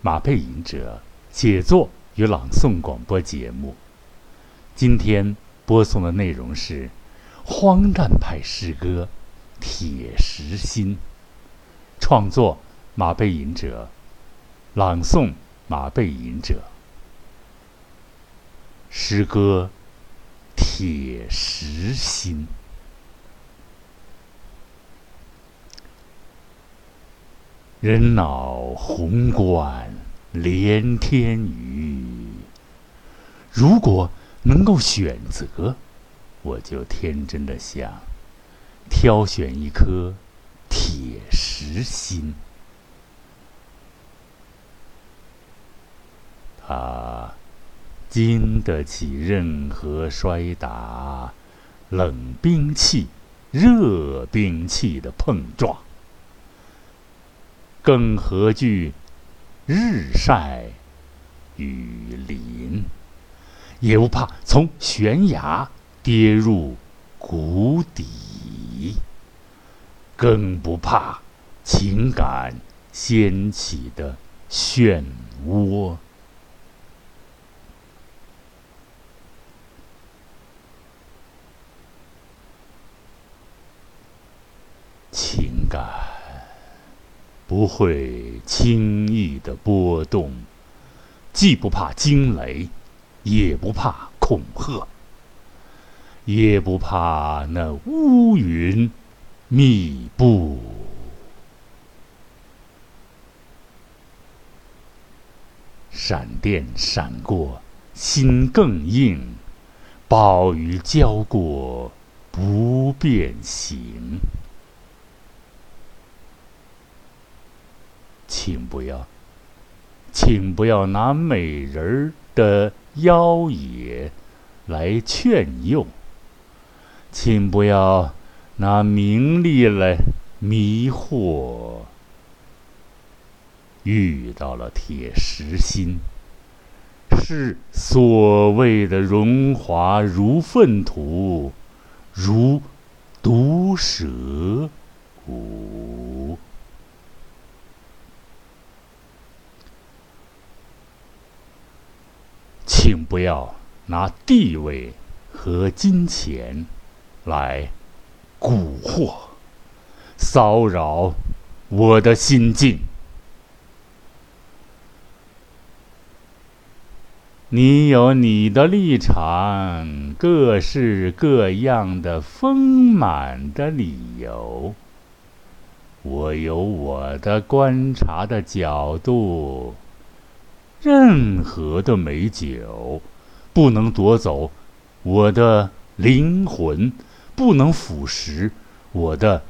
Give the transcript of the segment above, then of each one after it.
马背吟者写作与朗诵广播节目。今天播送的内容是荒诞派诗歌《铁石心》，创作马背吟者，朗诵马背吟者。诗歌《铁石心》。人脑宏观连天宇，如果能够选择，我就天真的想挑选一颗铁石心。它经得起任何摔打，冷兵器、热兵器的碰撞。更何惧日晒雨淋，也不怕从悬崖跌入谷底，更不怕情感掀起的漩涡。情感。不会轻易的波动，既不怕惊雷，也不怕恐吓，也不怕那乌云密布。闪电闪过，心更硬；暴雨浇过，不变形。请不要，请不要拿美人的妖冶来劝诱，请不要拿名利来迷惑。遇到了铁石心，是所谓的荣华如粪土，如毒蛇骨。请不要拿地位和金钱来蛊惑、骚扰我的心境。你有你的立场，各式各样的丰满的理由；我有我的观察的角度。任何的美酒，不能夺走我的灵魂，不能腐蚀我的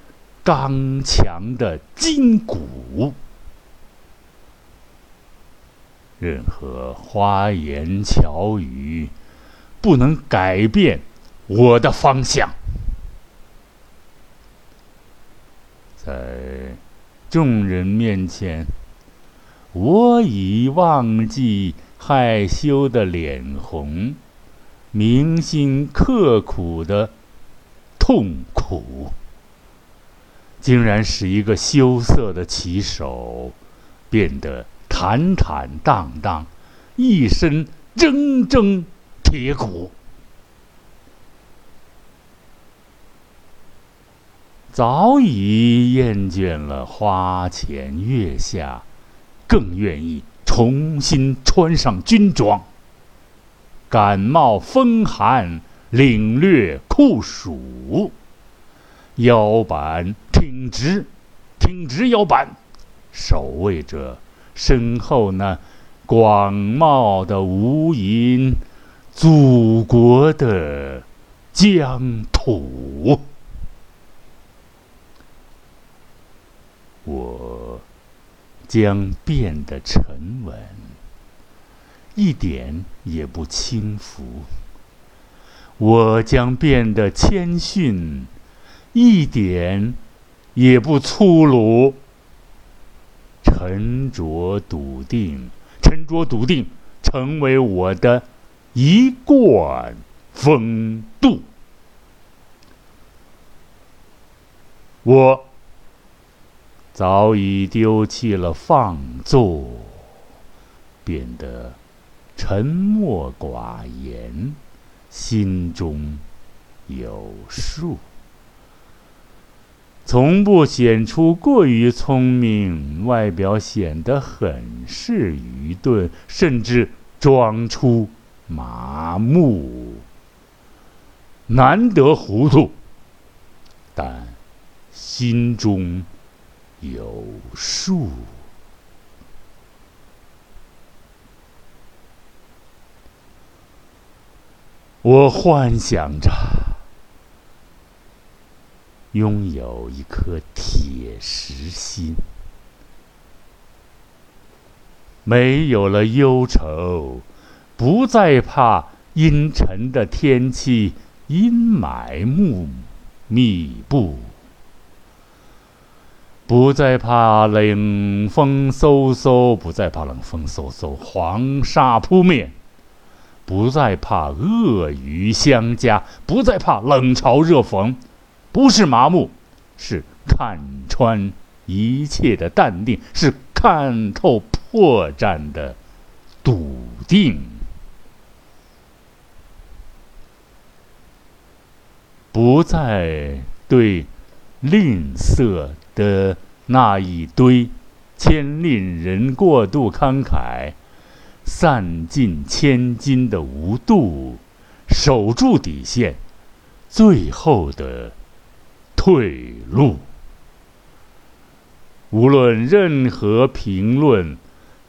刚强的筋骨。任何花言巧语，不能改变我的方向。在众人面前。我已忘记害羞的脸红，铭心刻苦的痛苦，竟然使一个羞涩的棋手变得坦坦荡荡，一身铮铮铁骨。早已厌倦了花前月下。更愿意重新穿上军装，感冒风寒，领略酷暑。腰板挺直，挺直腰板，守卫着身后那广袤的无垠祖国的疆土。我。将变得沉稳，一点也不轻浮；我将变得谦逊，一点也不粗鲁。沉着笃定，沉着笃定，成为我的一贯风度。我。早已丢弃了放纵，变得沉默寡言，心中有数，从不显出过于聪明，外表显得很是愚钝，甚至装出麻木。难得糊涂，但心中有数。我幻想着拥有一颗铁石心，没有了忧愁，不再怕阴沉的天气。阴霾密密布，不再怕冷风嗖嗖，不再怕冷风嗖嗖，黄沙扑面，不再怕恶语相加，不再怕冷嘲热讽，不是麻木，是看穿一切的淡定，是看透破绽的笃定。不再对吝啬的那一堆牵令人过度慷慨、散尽千金的无度，守住底线，最后的退路。无论任何评论，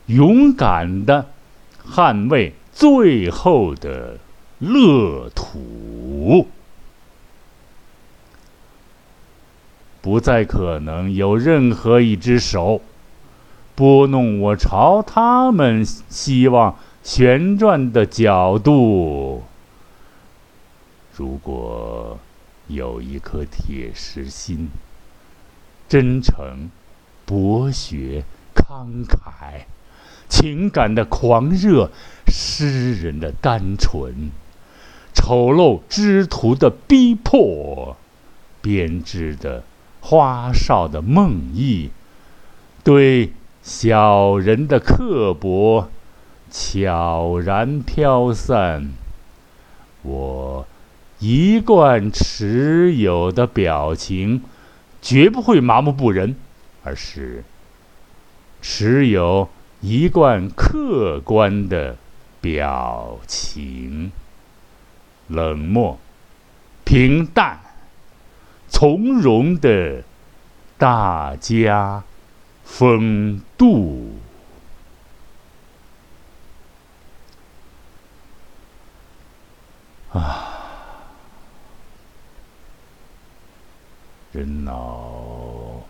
勇敢的捍卫最后的乐土。不再可能有任何一只手拨弄我朝他们希望旋转的角度。如果有一颗铁石心，真诚、博学、慷慨，情感的狂热，诗人的单纯，丑陋之徒的逼迫，编织的。花哨的梦呓，对小人的刻薄，悄然飘散。我一贯持有的表情，绝不会麻木不仁，而是持有一贯客观的表情，冷漠、平淡。从容的大家风度啊，人脑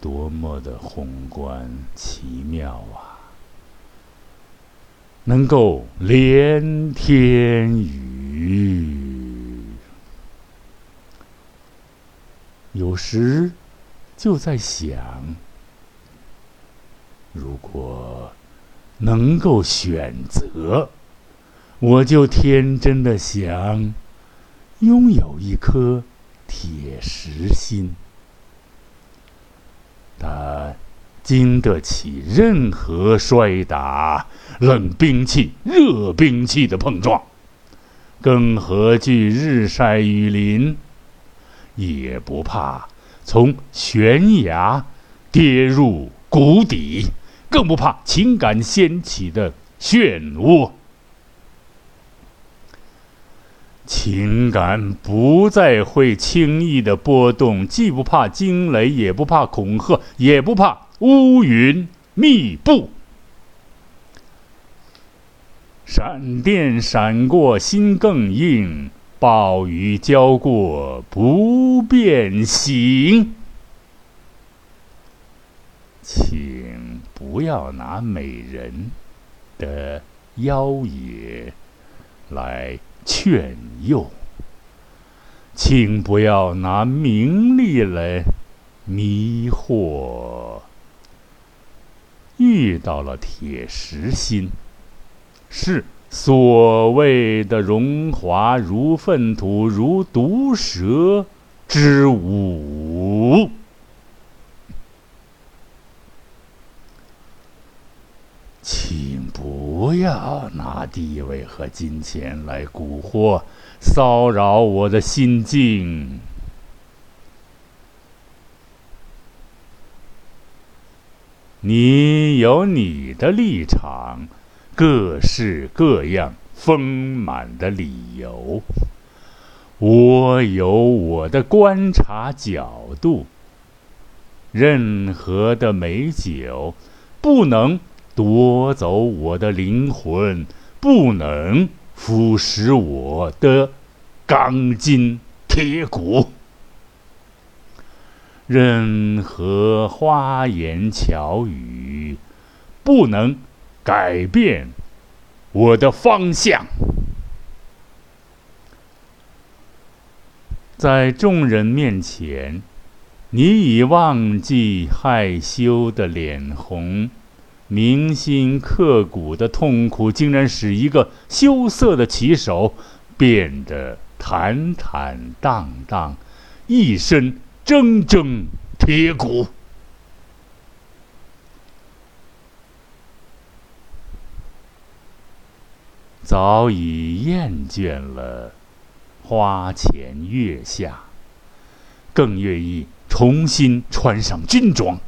多么的宏观奇妙啊！能够连天宇。有时就在想，如果能够选择，我就天真的想拥有一颗铁石心，它经得起任何摔打、冷兵器、热兵器的碰撞，更何惧日晒雨淋？也不怕从悬崖跌入谷底，更不怕情感掀起的漩涡。情感不再会轻易的波动，既不怕惊雷，也不怕恐吓，也不怕乌云密布。闪电闪过，心更硬。暴雨浇过不变形，请不要拿美人的妖冶来劝诱，请不要拿名利来迷惑。遇到了铁石心，是。所谓的荣华如粪土，如毒蛇之舞，请不。要拿地位和金钱来蛊惑、骚扰我的心境。你有你的立场，各式各样丰满的理由；我有我的观察角度。任何的美酒，不能夺走我的灵魂，不能腐蚀我的钢筋铁骨。任何花言巧语，不能改变我的方向。在众人面前，你已忘记害羞的脸红，铭心刻骨的痛苦，竟然使一个羞涩的棋手变得坦坦荡荡，一身。铮铮铁骨，早已厌倦了花前月下，更愿意重新穿上军装，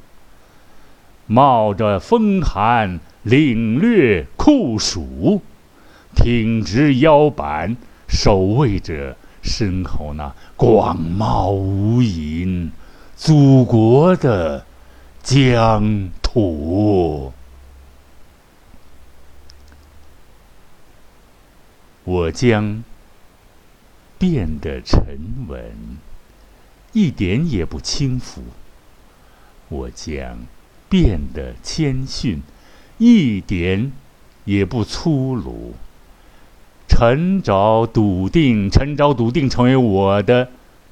冒着风寒领略酷暑，挺直腰板，守卫着。身后那广袤无垠、祖国的疆土，我将变得沉稳，一点也不轻浮；我将变得谦逊，一点也不粗鲁。沉着笃定，沉着笃定，成为我的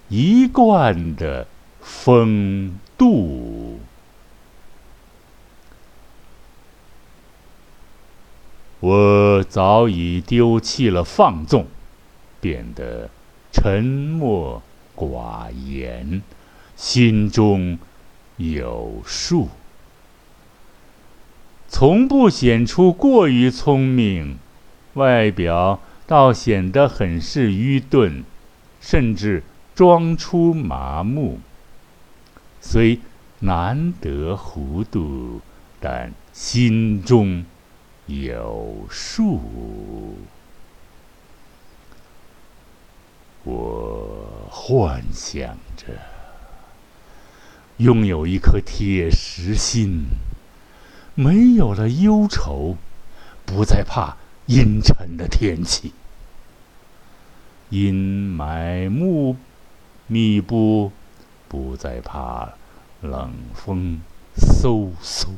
一贯的风度。我早已丢弃了放纵，变得沉默寡言，心中有数，从不显出过于聪明，外表。倒显得很是愚钝，甚至装出麻木。虽难得糊涂，但心中有数。我幻想着拥有一颗铁石心，没有了忧愁，不再怕。阴沉的天气，阴霾密密布，不再怕冷风嗖嗖，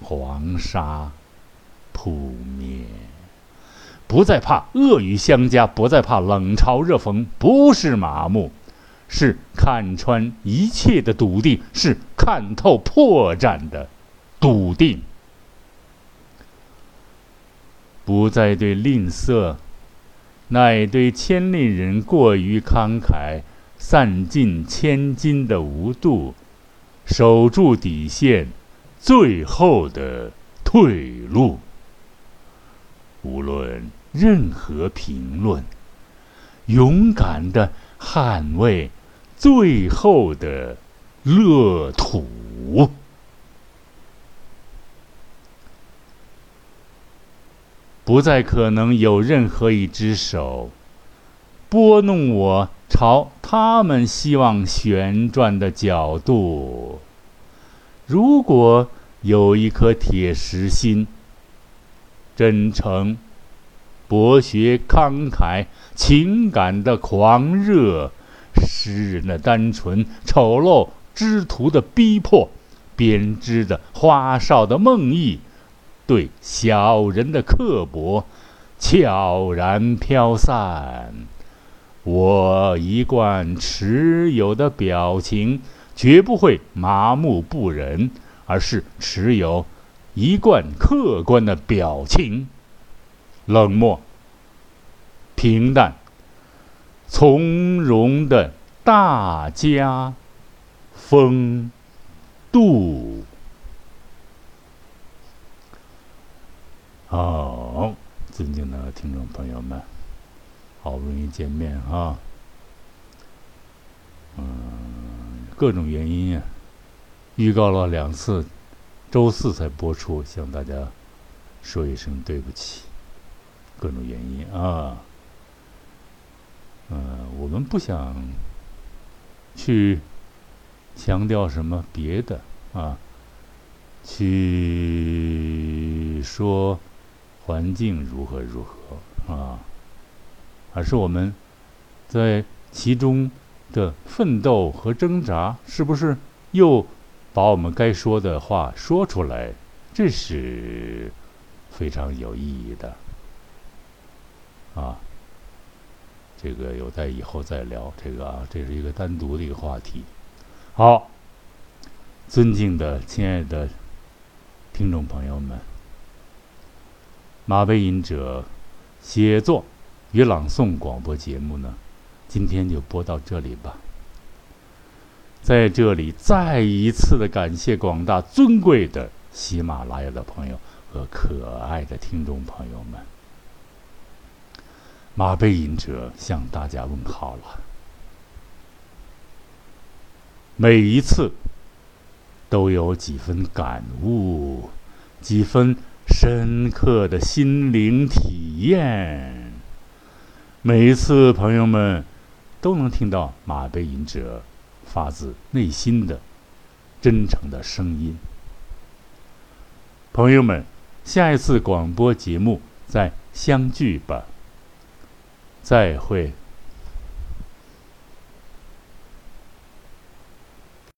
黄沙扑面，不再怕恶语相加，不再怕冷嘲热讽，不是麻木，是看穿一切的笃定，是看透破绽的笃定。不再对吝啬，乃对千里人过于慷慨、散尽千金的无度，守住底线，最后的退路。无论任何评论，勇敢的捍卫最后的乐土。不再可能有任何一只手拨弄我朝他们希望旋转的角度。如果有一颗铁石心，真诚、博学、慷慨、情感的狂热、诗人的单纯、丑陋之徒的逼迫、编织的花哨的梦呓。对小人的刻薄，悄然飘散。我一贯持有的表情，绝不会麻木不仁，而是持有一贯客观的表情：冷漠、平淡、从容的大家风度。好，尊敬的听众朋友们，好不容易见面啊！嗯，各种原因啊，预告了两次，周四才播出，向大家说一声对不起。各种原因啊，嗯，我们不想去强调什么别的啊，去说。环境如何如何啊？而是我们在其中的奋斗和挣扎，是不是又把我们该说的话说出来？这是非常有意义的啊！这个有待以后再聊。这个啊，这是一个单独的一个话题。好，尊敬的、亲爱的听众朋友们。马背吟者写作与朗诵广播节目呢，今天就播到这里吧。在这里再一次的感谢广大尊贵的喜马拉雅的朋友和可爱的听众朋友们。马背吟者向大家问好了。每一次都有几分感悟，几分。深刻的心灵体验，每一次朋友们都能听到马背吟者发自内心的真诚的声音。朋友们，下一次广播节目再相聚吧，再会。